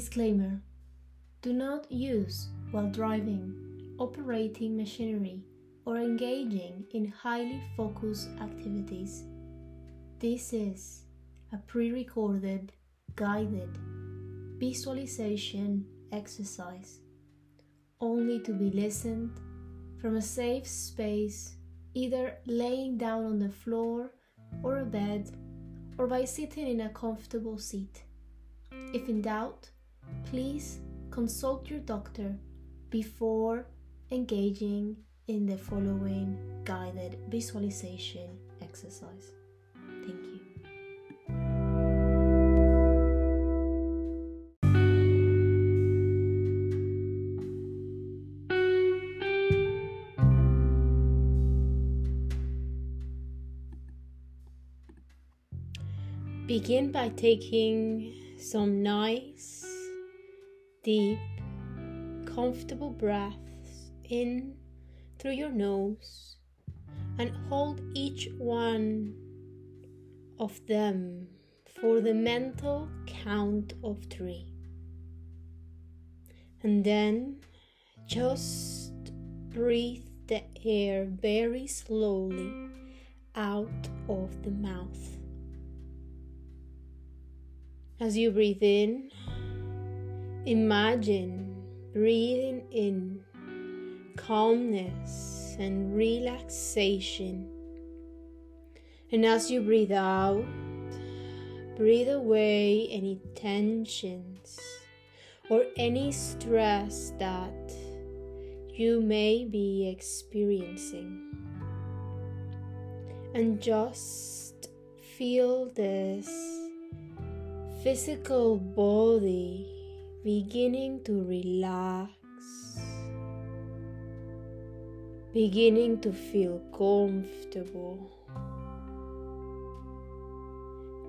Disclaimer Do not use while driving, operating machinery, or engaging in highly focused activities. This is a pre recorded, guided visualization exercise, only to be listened from a safe space, either laying down on the floor or a bed, or by sitting in a comfortable seat. If in doubt, please consult your doctor before engaging in the following guided visualization exercise. Thank you. Begin by taking some nice, deep, comfortable breaths in through your nose and hold each one of them for the mental count of three. And then just breathe the air very slowly out of the mouth. As you breathe in, imagine breathing in calmness and relaxation. And as you breathe out, breathe away any tensions or any stress that you may be experiencing. And just feel this physical body beginning to relax, beginning to feel comfortable.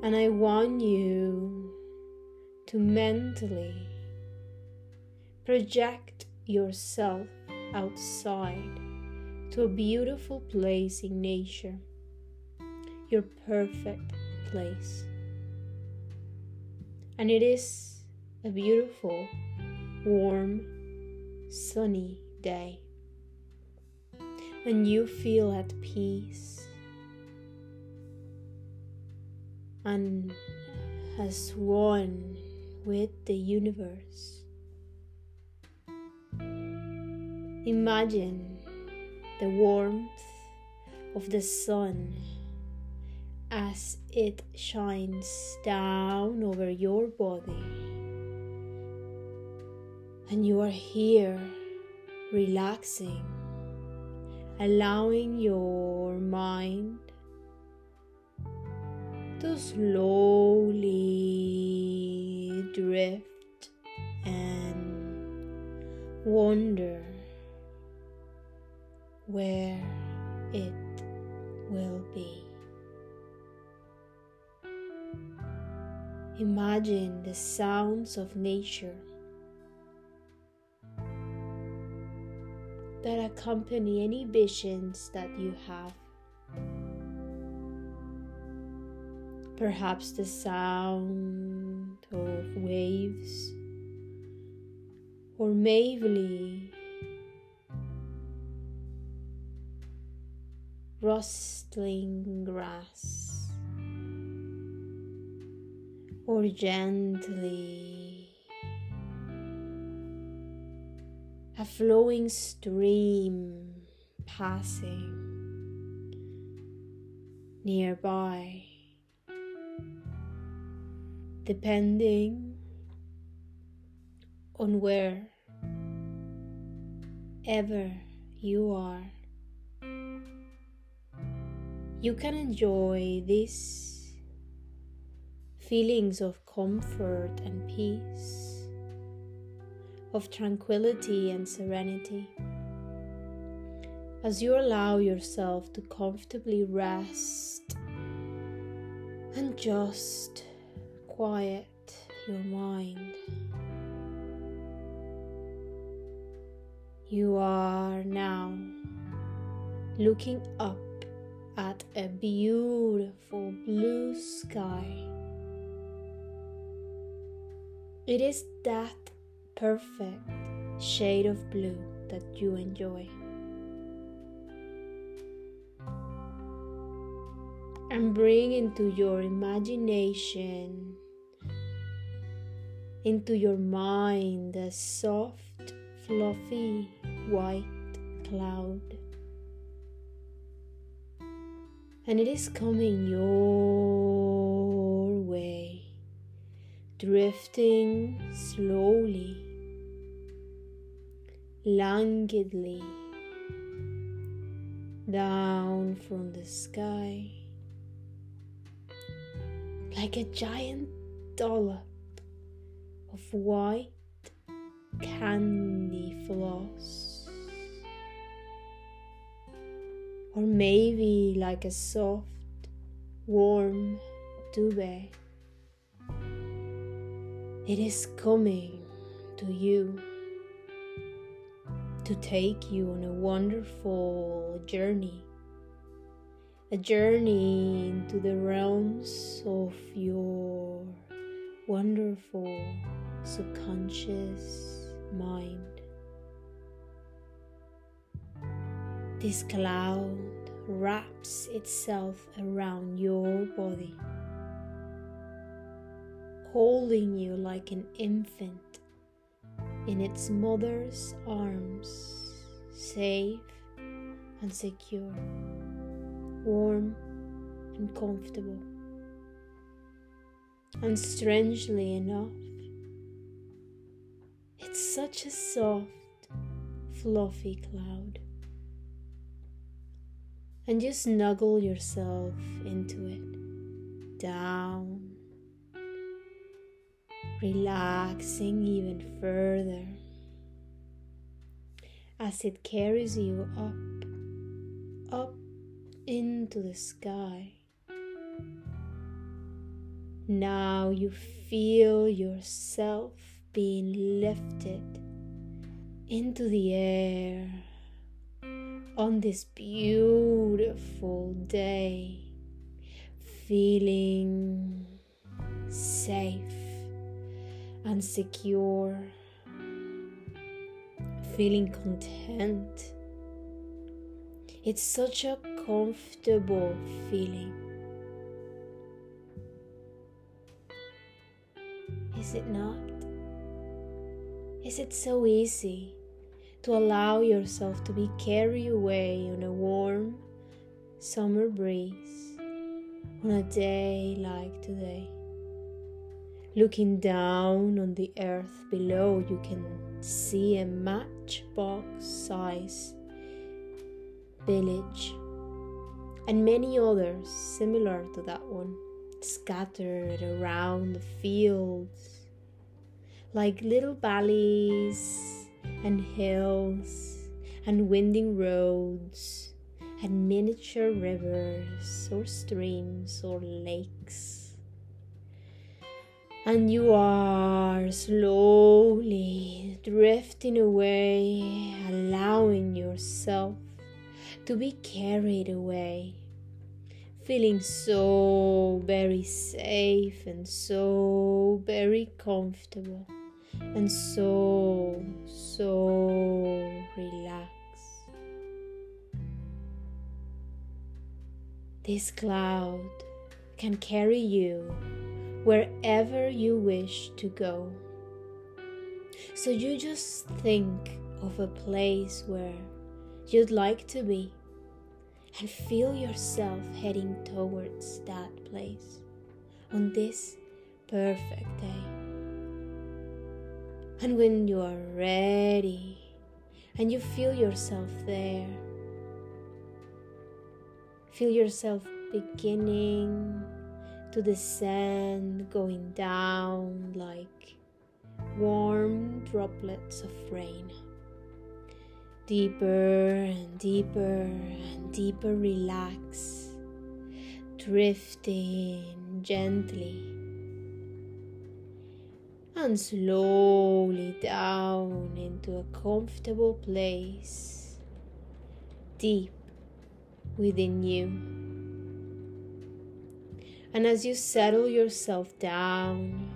And I want you to mentally project yourself outside to a beautiful place in nature, your perfect place and it is a beautiful, warm, sunny day. And you feel at peace and as one with the universe. Imagine the warmth of the sun as it shines down over your body. And you are here relaxing, allowing your mind to slowly drift and wander where it will be. Imagine the sounds of nature that accompany any visions that you have. Perhaps the sound of waves, or maybe rustling grass or gently a flowing stream passing nearby, depending on where ever you are. You can enjoy these feelings of comfort and peace, of tranquility and serenity. As you allow yourself to comfortably rest and just quiet your mind. You are now looking up at a beautiful blue sky It is that perfect shade of blue that you enjoy. And bring into your imagination, into your mind, a soft, fluffy white cloud. And it is coming your drifting slowly languidly down from the sky like a giant dollop of white candy floss, or maybe like a soft, warm duvet. It is coming to you to take you on a wonderful journey. A journey into the realms of your wonderful subconscious mind. This cloud wraps itself around your body, holding you like an infant in its mother's arms, safe and secure, warm and comfortable. And strangely enough, it's such a soft, fluffy cloud. And you snuggle yourself into it, down relaxing even further as it carries you up, up into the sky. Now you feel yourself being lifted into the air on this beautiful day, feeling safe and secure, feeling content. It's such a comfortable feeling. Is it not? Is it so easy to allow yourself to be carried away on a warm summer breeze on a day like today? Looking down on the earth below, you can see a matchbox size village and many others similar to that one scattered around the fields like little valleys and hills and winding roads and miniature rivers or streams or lakes and you are slowly drifting away, allowing yourself to be carried away, feeling so very safe and so very comfortable and so, so relaxed. This cloud can carry you wherever you wish to go. So you just think of a place where you'd like to be and feel yourself heading towards that place on this perfect day. And when you are ready and you feel yourself there, feel yourself beginning to the sand going down like warm droplets of rain. Deeper and deeper and deeper relax, drifting gently and slowly down into a comfortable place deep within you. And as you settle yourself down,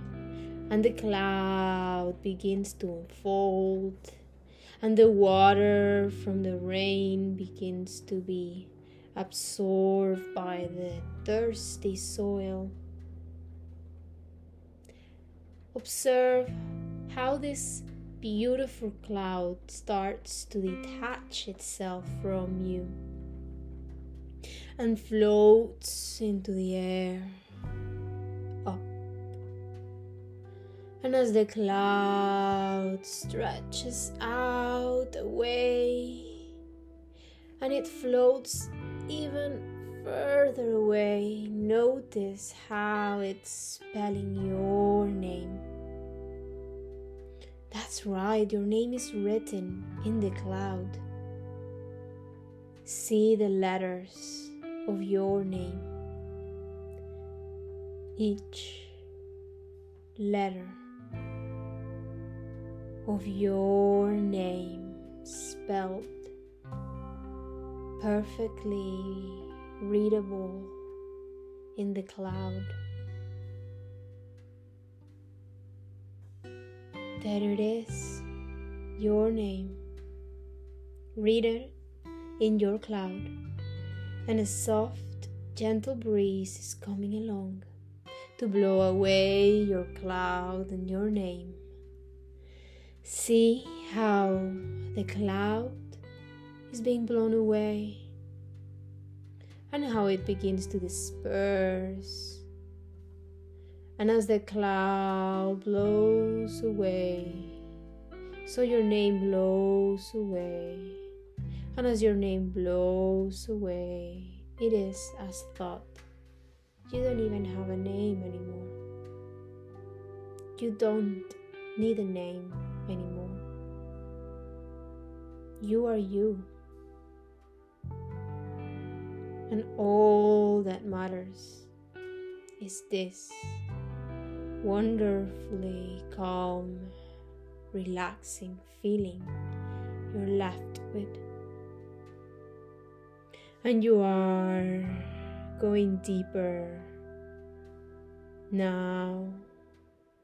and the cloud begins to unfold, and the water from the rain begins to be absorbed by the thirsty soil. Observe how this beautiful cloud starts to detach itself from you and floats into the air up. And as the cloud stretches out away and it floats even further away, notice how it's spelling your name. That's right, your name is written in the cloud. See the letters of your name. Each letter of your name spelled perfectly readable in the cloud. There it is, your name. Read it in your cloud and a soft, gentle breeze is coming along to blow away your cloud and your name. See how the cloud is being blown away and how it begins to disperse. And as the cloud blows away, so your name blows away. And as your name blows away, it is as thought. You don't even have a name anymore. You don't need a name anymore. You are you. And all that matters is this wonderfully calm, relaxing feeling you're left with and you are going deeper now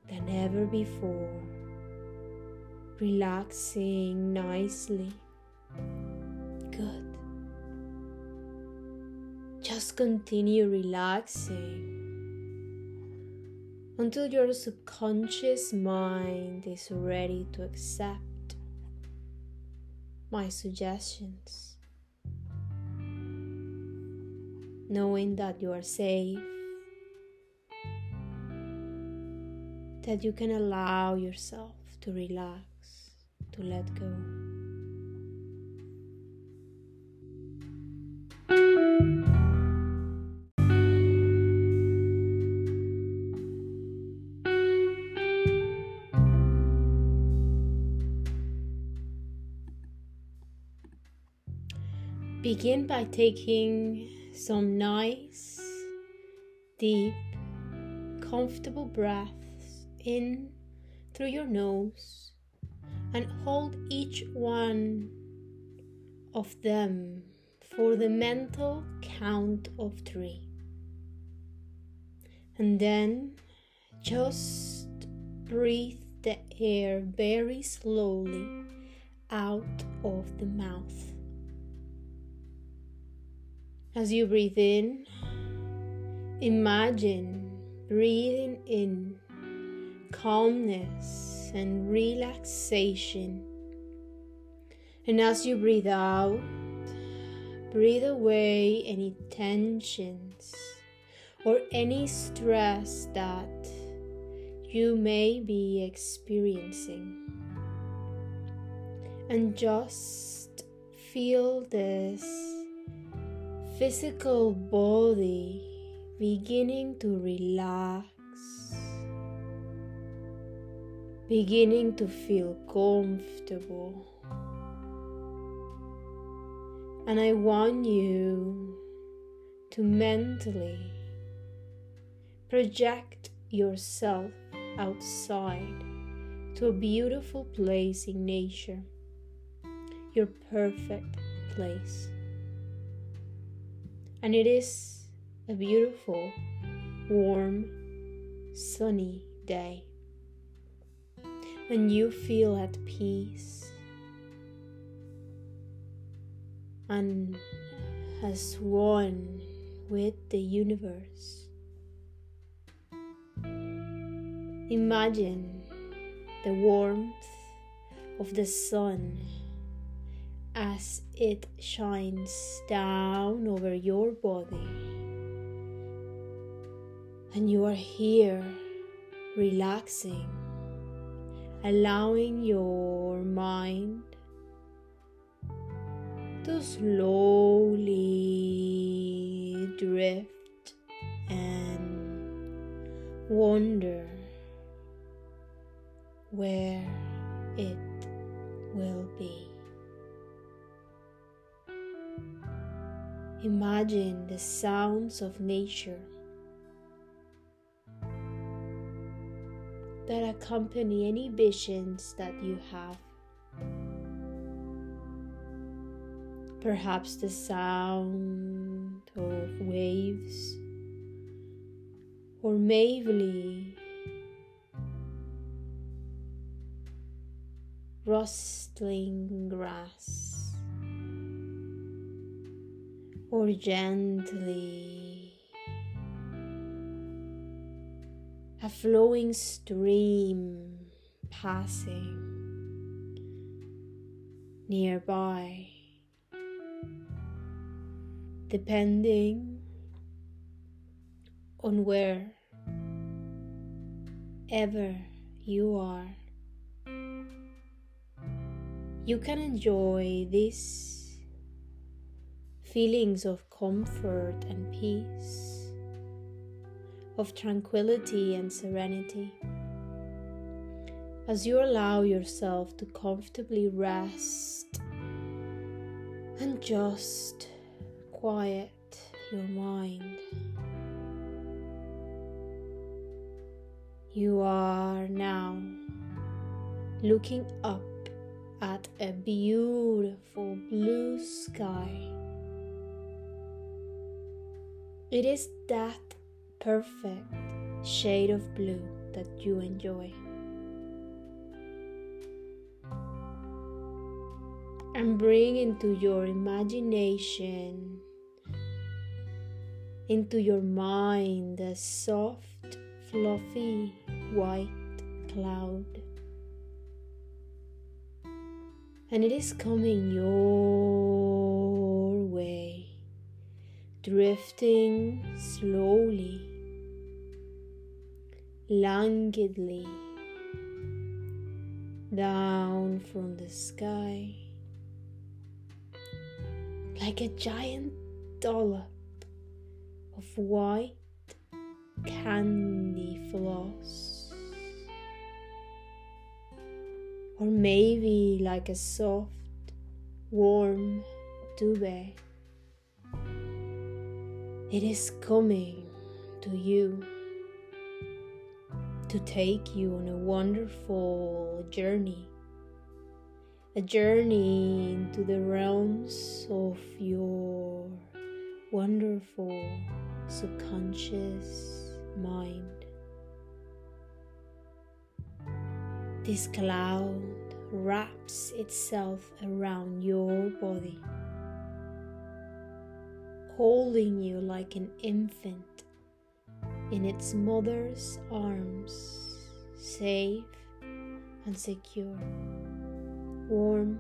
than ever before, relaxing nicely. Good. Just continue relaxing until your subconscious mind is ready to accept my suggestions. Knowing that you are safe, that you can allow yourself to relax, to let go. Begin by taking some nice, deep, comfortable breaths in through your nose and hold each one of them for the mental count of three. And then just breathe the air very slowly out of the mouth. As you breathe in, imagine breathing in calmness and relaxation. And as you breathe out, breathe away any tensions or any stress that you may be experiencing. And just feel this physical body beginning to relax, beginning to feel comfortable. And I want you to mentally project yourself outside to a beautiful place in nature, your perfect place and it is a beautiful, warm, sunny day. and you feel at peace and as one with the universe. Imagine the warmth of the sun as it shines down over your body. And you are here relaxing, allowing your mind to slowly drift and wander where it will be. Imagine the sounds of nature that accompany any visions that you have. Perhaps the sound of waves, or maybe rustling grass, or gently a flowing stream passing nearby, depending on where ever you are. You can enjoy these feelings of comfort and peace, of tranquility and serenity. As you allow yourself to comfortably rest and just quiet your mind. You are now looking up at a beautiful blue sky. It is that perfect shade of blue that you enjoy. And bring into your imagination, into your mind, a soft, fluffy white cloud and it is coming your drifting slowly, languidly down from the sky like a giant dollop of white candy floss. or maybe like a soft, warm duvet. It is coming to you to take you on a wonderful journey, a journey into the realms of your wonderful subconscious mind. This cloud wraps itself around your body, holding you like an infant in its mother's arms, safe and secure, warm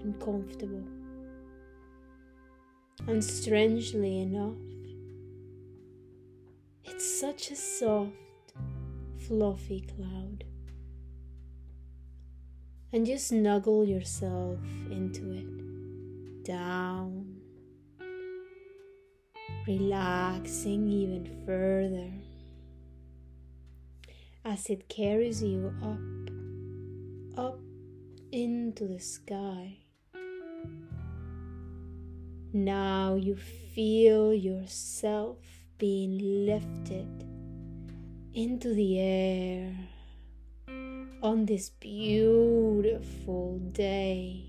and comfortable. And strangely enough, it's such a soft, fluffy cloud and you snuggle yourself into it, down, relaxing even further as it carries you up, up into the sky. Now you feel yourself being lifted into the air on this beautiful day,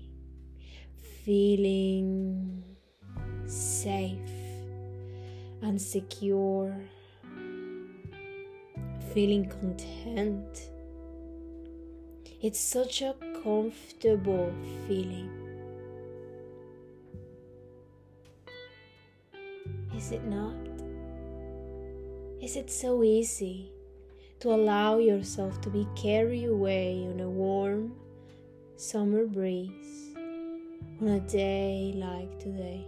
feeling safe and secure, feeling content It's such a comfortable feeling. Is it not? Is it so easy to allow yourself to be carried away on a warm summer breeze on a day like today?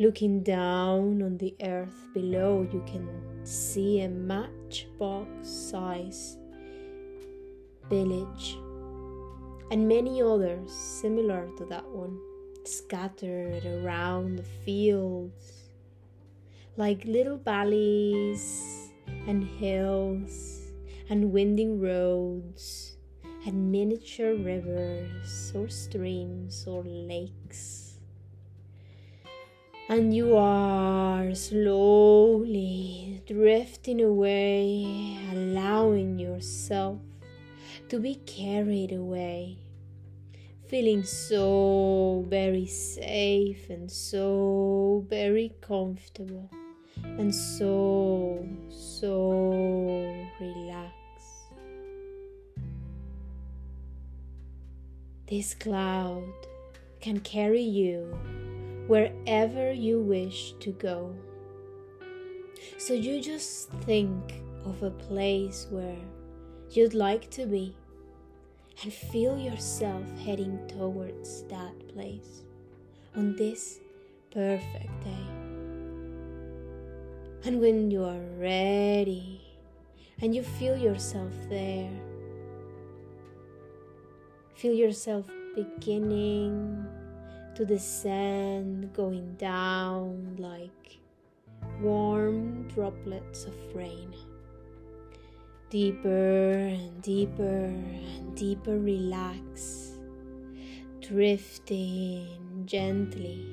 Looking down on the earth below, you can see a matchbox size village and many others similar to that one scattered around the fields like little valleys and hills and winding roads and miniature rivers or streams or lakes. And you are slowly drifting away, allowing yourself to be carried away feeling so very safe and so very comfortable and so, so relaxed. This cloud can carry you wherever you wish to go. So you just think of a place where you'd like to be and feel yourself heading towards that place on this perfect day. And when you are ready and you feel yourself there, feel yourself beginning to descend, going down like warm droplets of rain deeper and deeper and deeper relax, drifting gently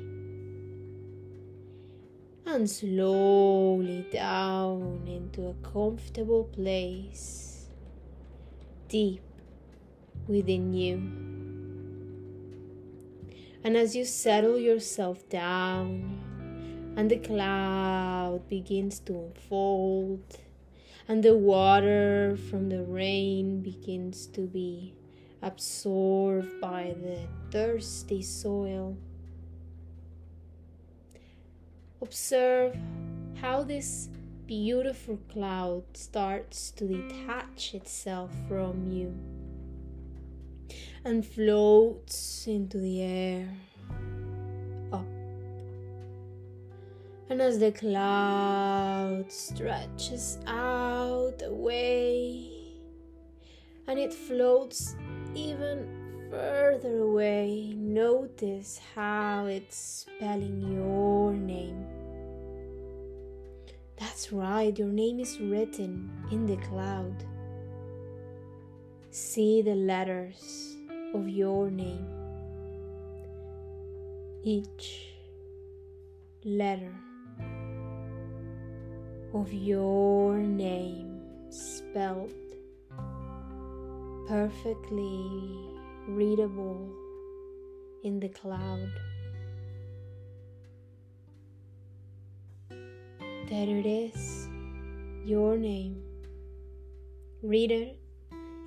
and slowly down into a comfortable place deep within you. And as you settle yourself down and the cloud begins to unfold and the water from the rain begins to be absorbed by the thirsty soil. Observe how this beautiful cloud starts to detach itself from you and floats into the air. Up. And as the cloud stretches out away and it floats even further away, notice how it's spelling your name. That's right, your name is written in the cloud. See the letters of your name. Each letter of your name spelled perfectly readable in the cloud. There it is, your name. Read it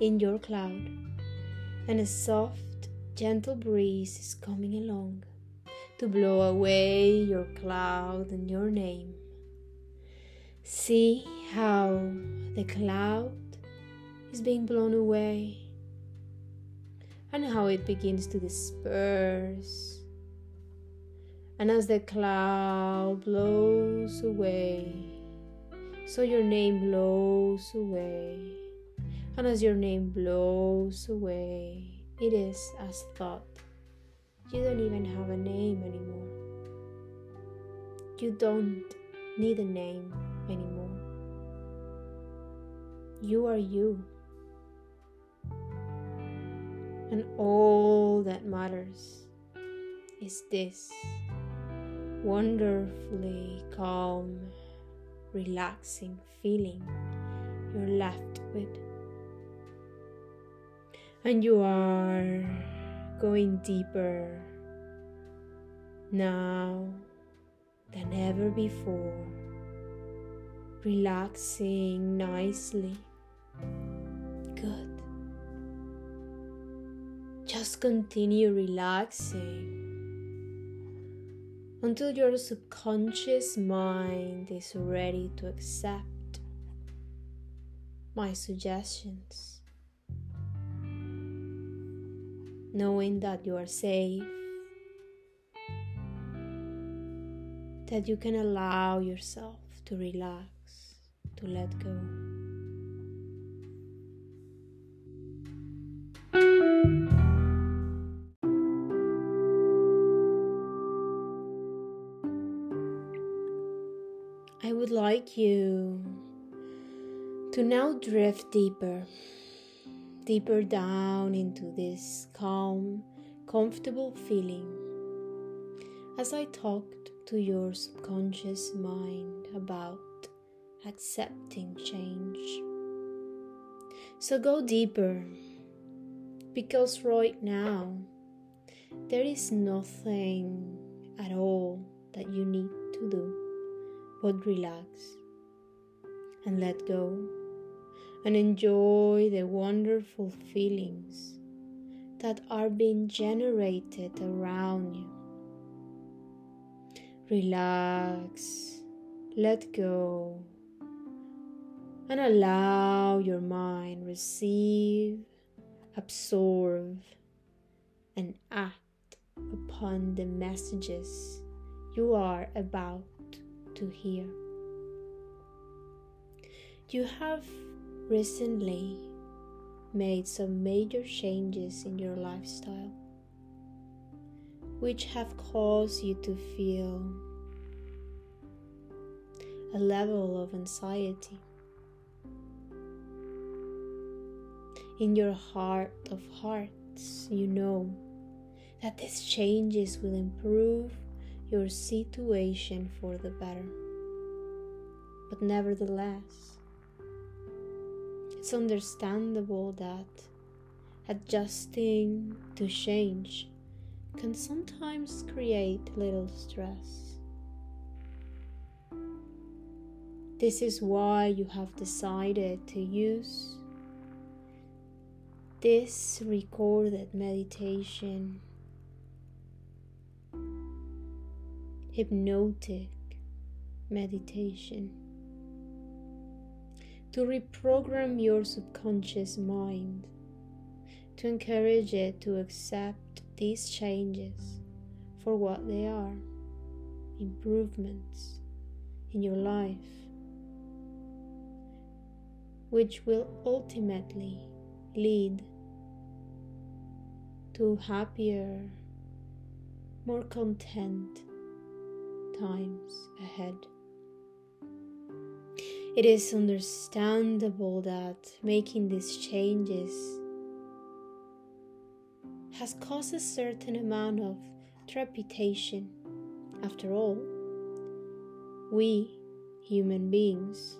in your cloud, and a soft, gentle breeze is coming along to blow away your cloud and your name. See how the cloud is being blown away and how it begins to disperse. And as the cloud blows away, so your name blows away. And as your name blows away, it is as thought. You don't even have a name anymore. You don't need a name anymore. You are you. And all that matters is this wonderfully calm, relaxing feeling you're left with. And you are going deeper now than ever before relaxing nicely. Good. Just continue relaxing until your subconscious mind is ready to accept my suggestions. Knowing that you are safe, that you can allow yourself to relax, to let go. I would like you to now drift deeper, deeper down into this calm, comfortable feeling as I talked to your subconscious mind about accepting change. So go deeper because right now there is nothing at all that you need to do but relax and let go and enjoy the wonderful feelings that are being generated around you. Relax, let go, and allow your mind receive, absorb, and act upon the messages you are about to hear. You have recently made some major changes in your lifestyle, which have caused you to feel a level of anxiety. In your heart of hearts, you know that these changes will improve your situation for the better. But nevertheless, it's understandable that adjusting to change can sometimes create little stress. This is why you have decided to use this recorded meditation hypnotic meditation to reprogram your subconscious mind, to encourage it to accept these changes for what they are improvements in your life, which will ultimately lead to happier, more content times ahead. It is understandable that making these changes has caused a certain amount of trepidation. After all, we, human beings,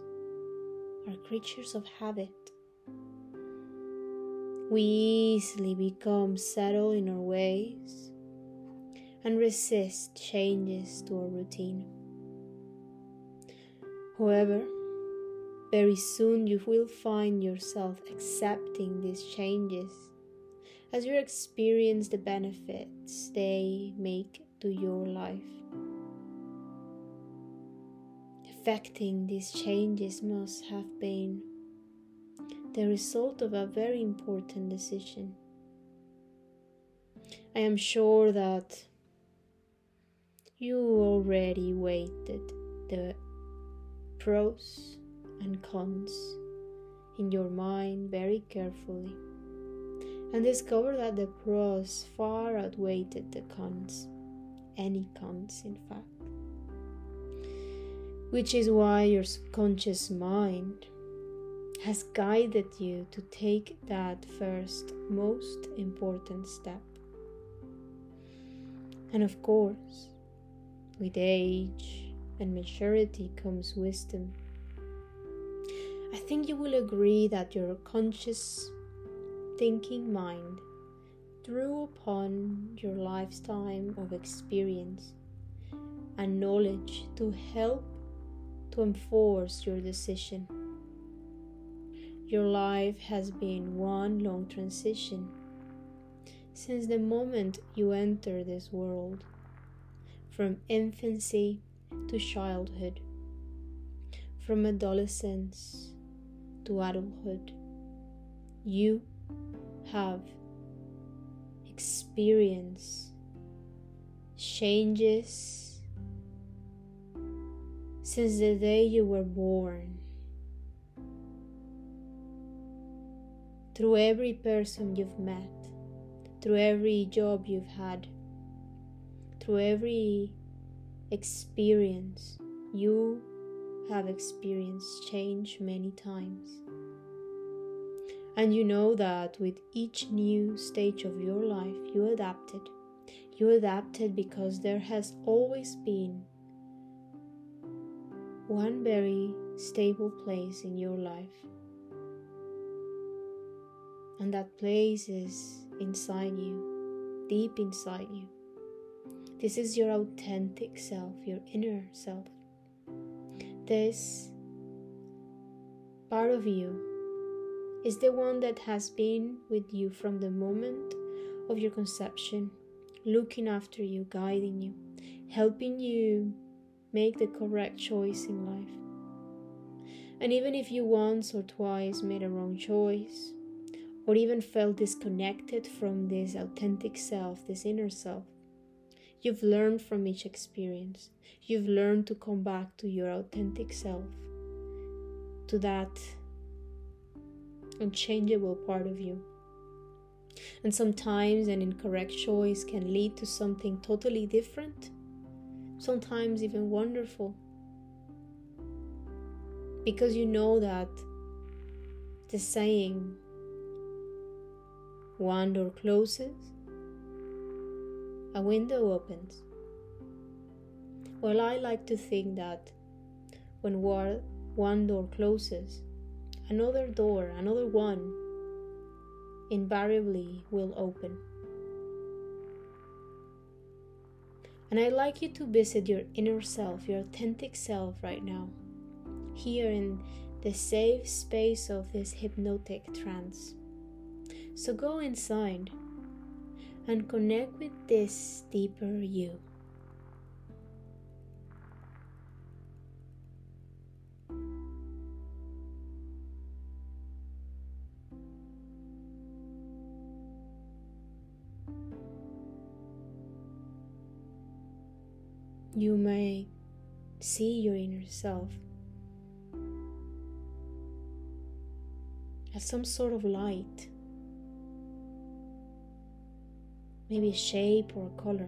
are creatures of habit. We easily become settled in our ways and resist changes to our routine. However, very soon you will find yourself accepting these changes as you experience the benefits they make to your life. Effecting these changes must have been the result of a very important decision. I am sure that you already weighted the pros and cons in your mind very carefully and discover that the pros far outweighed the cons, any cons, in fact. Which is why your subconscious mind has guided you to take that first, most important step. And of course, with age and maturity comes wisdom. I think you will agree that your conscious thinking mind drew upon your lifetime of experience and knowledge to help to enforce your decision. Your life has been one long transition since the moment you enter this world, from infancy to childhood, from adolescence to adulthood. You have experienced changes since the day you were born. Through every person you've met, through every job you've had, through every experience, you have experienced change many times. And you know that with each new stage of your life, you adapted. You adapted because there has always been one very stable place in your life. And that place is inside you, deep inside you. This is your authentic self, your inner self. This part of you is the one that has been with you from the moment of your conception, looking after you, guiding you, helping you make the correct choice in life. And even if you once or twice made a wrong choice, or even felt disconnected from this authentic self, this inner self, You've learned from each experience. You've learned to come back to your authentic self, to that unchangeable part of you. And sometimes an incorrect choice can lead to something totally different, sometimes even wonderful. Because you know that the saying, one door closes a window opens. Well, I like to think that when one door closes, another door, another one, invariably will open. And I'd like you to visit your inner self, your authentic self right now, here in the safe space of this hypnotic trance. So go inside and connect with this deeper you. You may see your inner self as some sort of light maybe shape or a color.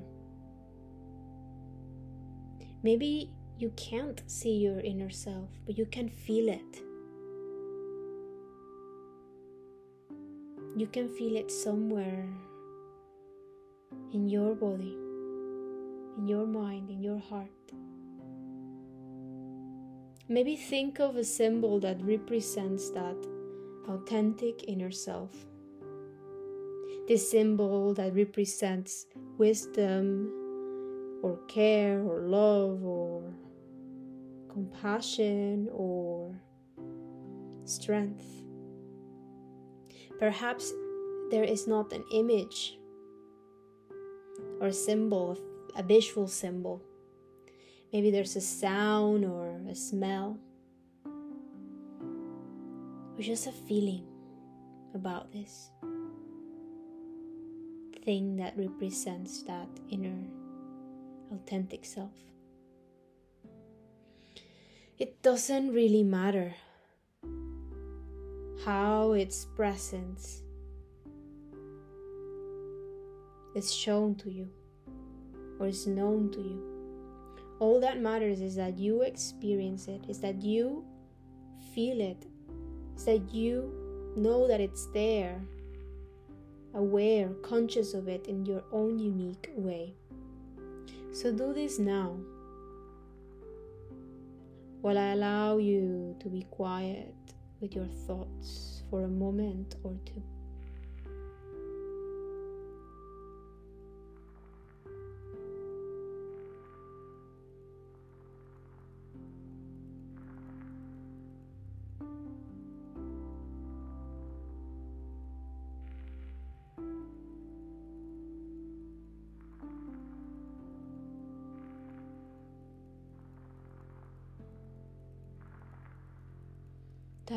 Maybe you can't see your inner self, but you can feel it. You can feel it somewhere in your body, in your mind, in your heart. Maybe think of a symbol that represents that authentic inner self this symbol that represents wisdom or care or love or compassion or strength. Perhaps there is not an image or a symbol, a visual symbol. Maybe there's a sound or a smell, or just a feeling about this thing that represents that inner authentic self. It doesn't really matter how its presence is shown to you or is known to you. All that matters is that you experience it, is that you feel it, is that you know that it's there aware, conscious of it in your own unique way. So do this now. While I allow you to be quiet with your thoughts for a moment or two.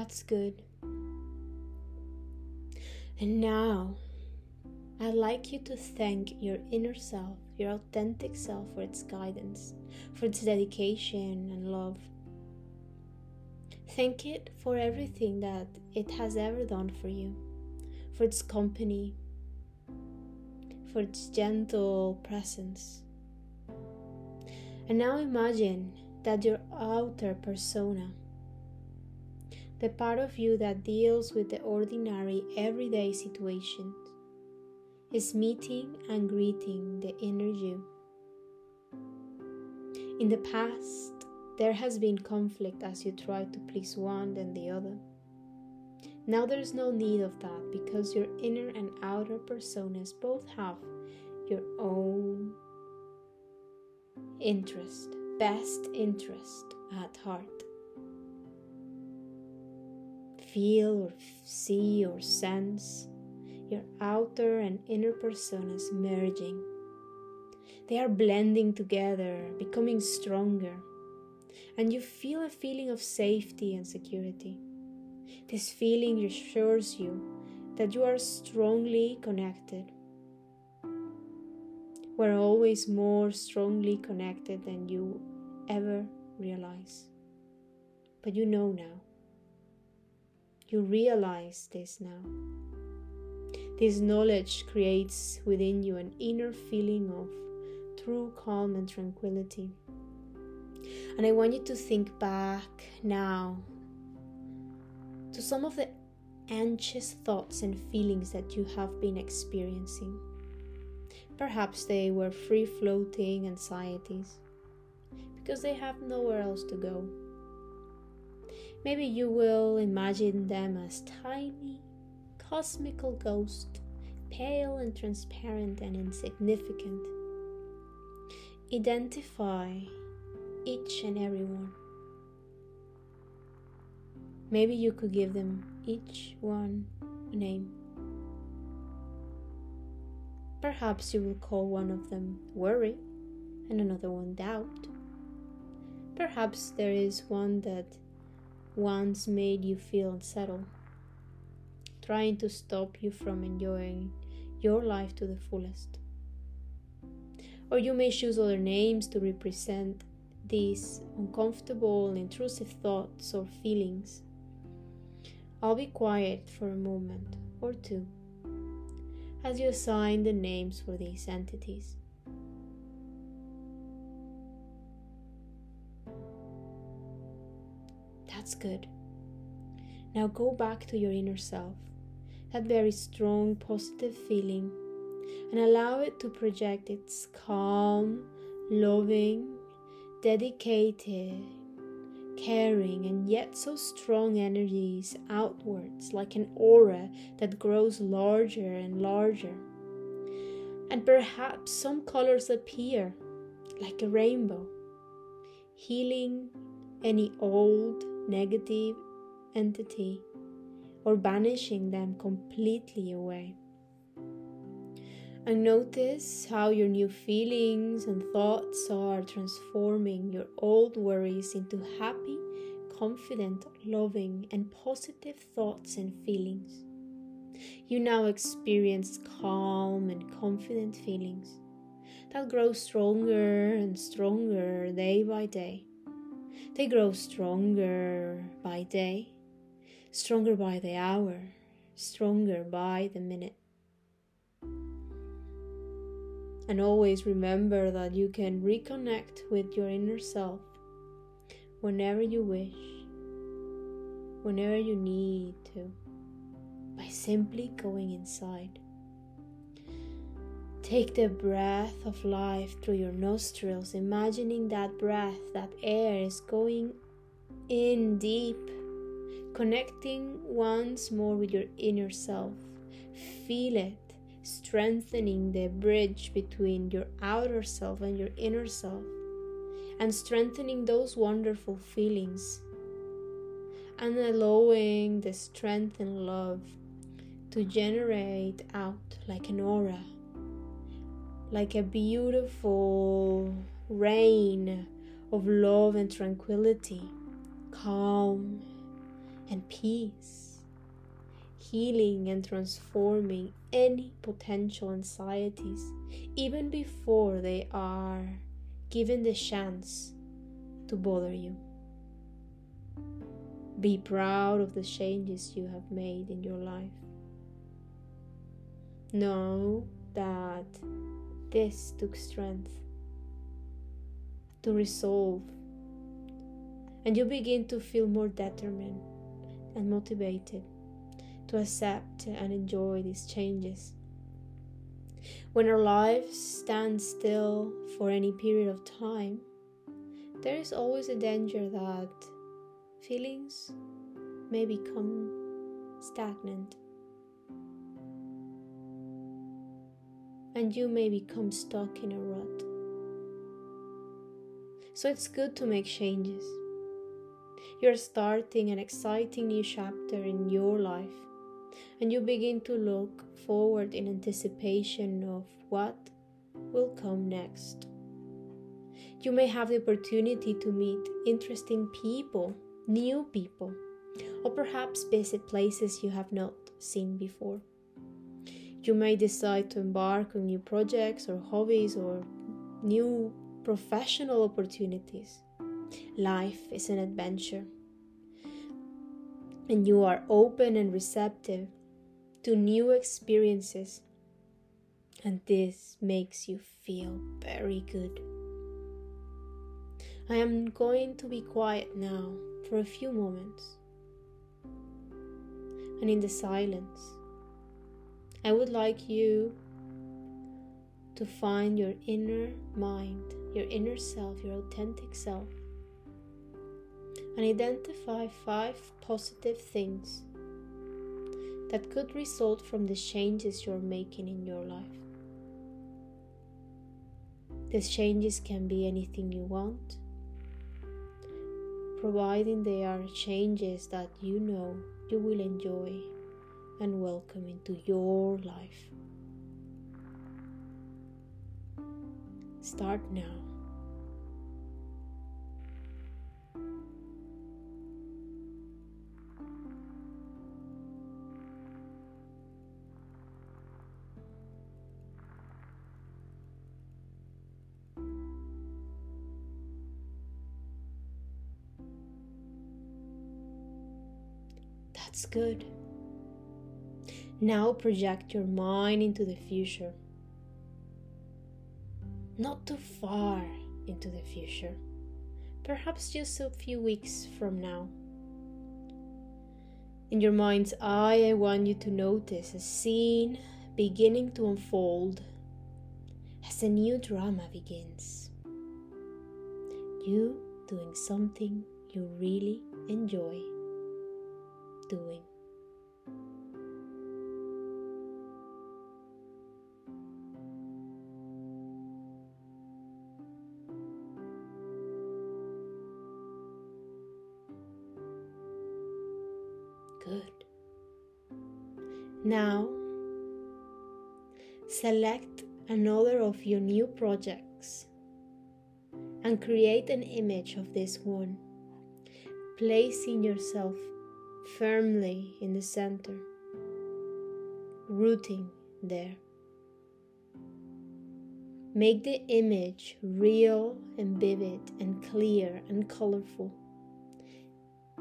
That's good. And now, I'd like you to thank your inner self, your authentic self, for its guidance, for its dedication and love. Thank it for everything that it has ever done for you, for its company, for its gentle presence. And now imagine that your outer persona, the part of you that deals with the ordinary everyday situations, is meeting and greeting the inner you. In the past, there has been conflict as you try to please one and the other. Now there's no need of that because your inner and outer personas both have your own interest, best interest at heart. Feel or see or sense your outer and inner personas merging. They are blending together, becoming stronger, and you feel a feeling of safety and security. This feeling assures you that you are strongly connected. We're always more strongly connected than you ever realize. But you know now. You realize this now. This knowledge creates within you an inner feeling of true calm and tranquility. And I want you to think back now to some of the anxious thoughts and feelings that you have been experiencing. Perhaps they were free floating anxieties because they have nowhere else to go. Maybe you will imagine them as tiny cosmical ghosts, pale and transparent and insignificant. Identify each and every one. Maybe you could give them each one a name. Perhaps you will call one of them worry and another one doubt. Perhaps there is one that once made you feel unsettled, trying to stop you from enjoying your life to the fullest. Or you may choose other names to represent these uncomfortable, intrusive thoughts or feelings. I'll be quiet for a moment or two as you assign the names for these entities. That's good. Now go back to your inner self, that very strong positive feeling, and allow it to project its calm, loving, dedicated, caring, and yet so strong energies outwards like an aura that grows larger and larger. And perhaps some colors appear like a rainbow, healing any old negative entity or banishing them completely away and notice how your new feelings and thoughts are transforming your old worries into happy, confident, loving, and positive thoughts and feelings. You now experience calm and confident feelings that grow stronger and stronger day by day. They grow stronger by day, stronger by the hour, stronger by the minute. And always remember that you can reconnect with your inner self whenever you wish, whenever you need to, by simply going inside. Take the breath of life through your nostrils, imagining that breath, that air is going in deep, connecting once more with your inner self. Feel it strengthening the bridge between your outer self and your inner self, and strengthening those wonderful feelings, and allowing the strength and love to generate out like an aura, like a beautiful rain of love and tranquility, calm and peace, healing and transforming any potential anxieties even before they are given the chance to bother you. Be proud of the changes you have made in your life. Know this took strength to resolve, and you begin to feel more determined and motivated to accept and enjoy these changes. When our lives stand still for any period of time, there is always a danger that feelings may become stagnant and you may become stuck in a rut. So it's good to make changes. You're starting an exciting new chapter in your life, and you begin to look forward in anticipation of what will come next. You may have the opportunity to meet interesting people, new people, or perhaps visit places you have not seen before. You may decide to embark on new projects or hobbies or new professional opportunities. Life is an adventure, and you are open and receptive to new experiences, and this makes you feel very good. I am going to be quiet now for a few moments, and in the silence, I would like you to find your inner mind, your inner self, your authentic self, and identify five positive things that could result from the changes you're making in your life. These changes can be anything you want, providing they are changes that you know you will enjoy and welcome into your life. Start now. That's good. Now project your mind into the future. Not too far into the future, perhaps just a few weeks from now. In your mind's eye, I want you to notice a scene beginning to unfold as a new drama begins. You doing something you really enjoy doing. Good. Now, select another of your new projects and create an image of this one, placing yourself firmly in the center, rooting there. Make the image real and vivid and clear and colorful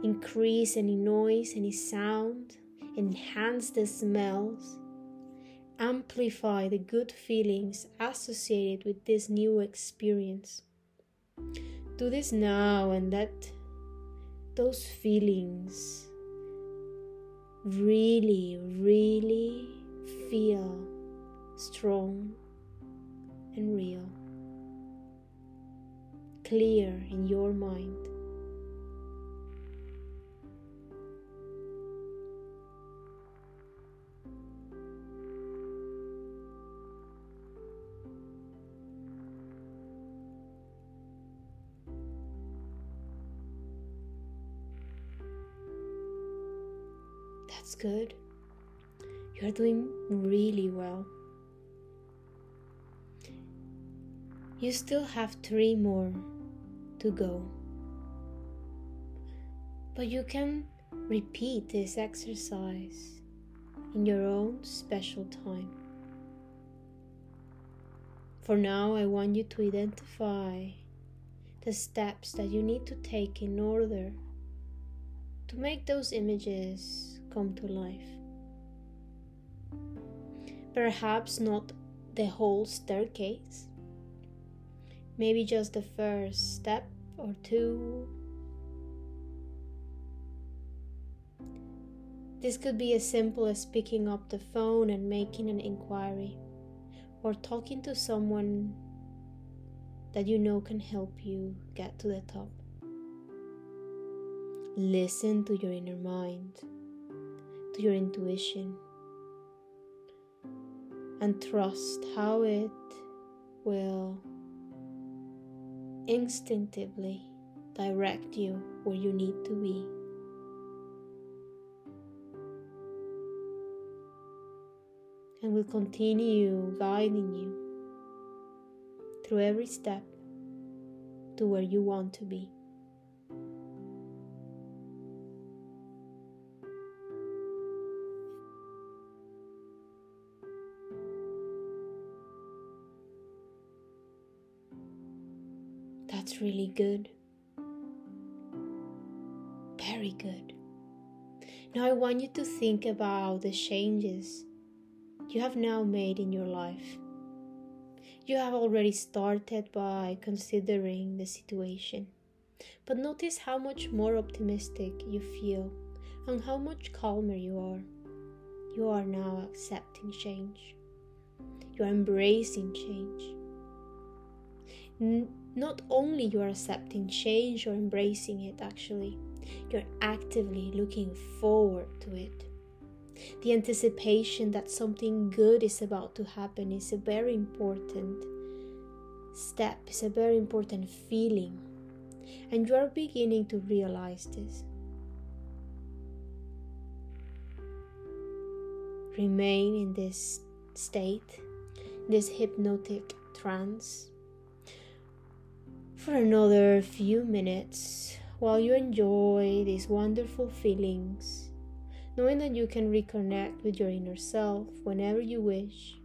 increase any noise, any sound, enhance the smells, amplify the good feelings associated with this new experience. Do this now and let those feelings really, really feel strong and real, clear in your mind. Good. You're doing really well. You still have three more to go. But you can repeat this exercise in your own special time. For now, I want you to identify the steps that you need to take in order to make those images come to life. Perhaps not the whole staircase, maybe just the first step or two. This could be as simple as picking up the phone and making an inquiry, or talking to someone that you know can help you get to the top. Listen to your inner mind, to your intuition, and trust how it will instinctively direct you where you need to be. And will continue guiding you through every step to where you want to be. Really good. Very good. Now I want you to think about the changes you have now made in your life. You have already started by considering the situation, but notice how much more optimistic you feel and how much calmer you are. You are now accepting change. You are embracing change. Not only you are accepting change or embracing it actually you're actively looking forward to it. The anticipation that something good is about to happen is a very important step is a very important feeling. And you are beginning to realize this. Remain in this state this hypnotic trance for another few minutes while you enjoy these wonderful feelings, knowing that you can reconnect with your inner self whenever you wish,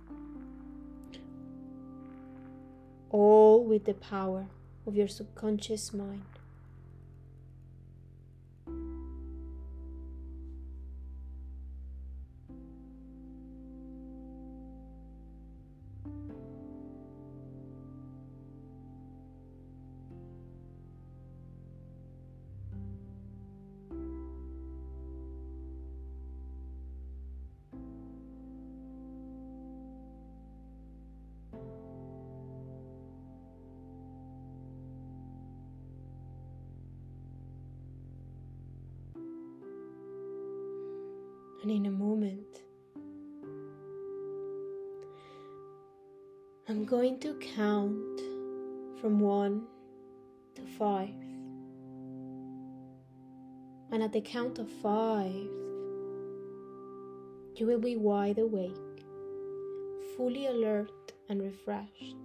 all with the power of your subconscious mind. And in a moment, I'm going to count from one to five. And at the count of five, you will be wide awake, fully alert and refreshed,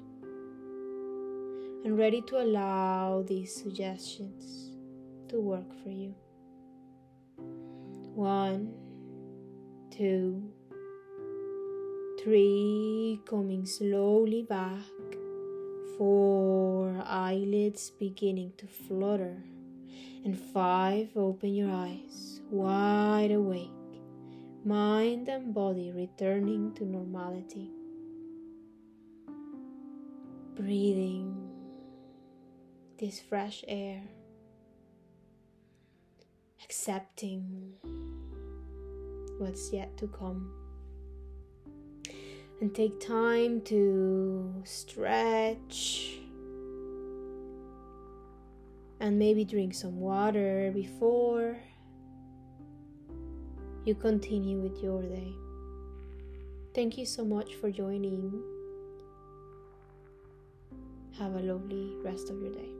and ready to allow these suggestions to work for you. One two, three, coming slowly back, four, eyelids beginning to flutter, and five, open your eyes, wide awake, mind and body returning to normality. Breathing this fresh air, accepting what's yet to come. And take time to stretch and maybe drink some water before you continue with your day. Thank you so much for joining. Have a lovely rest of your day.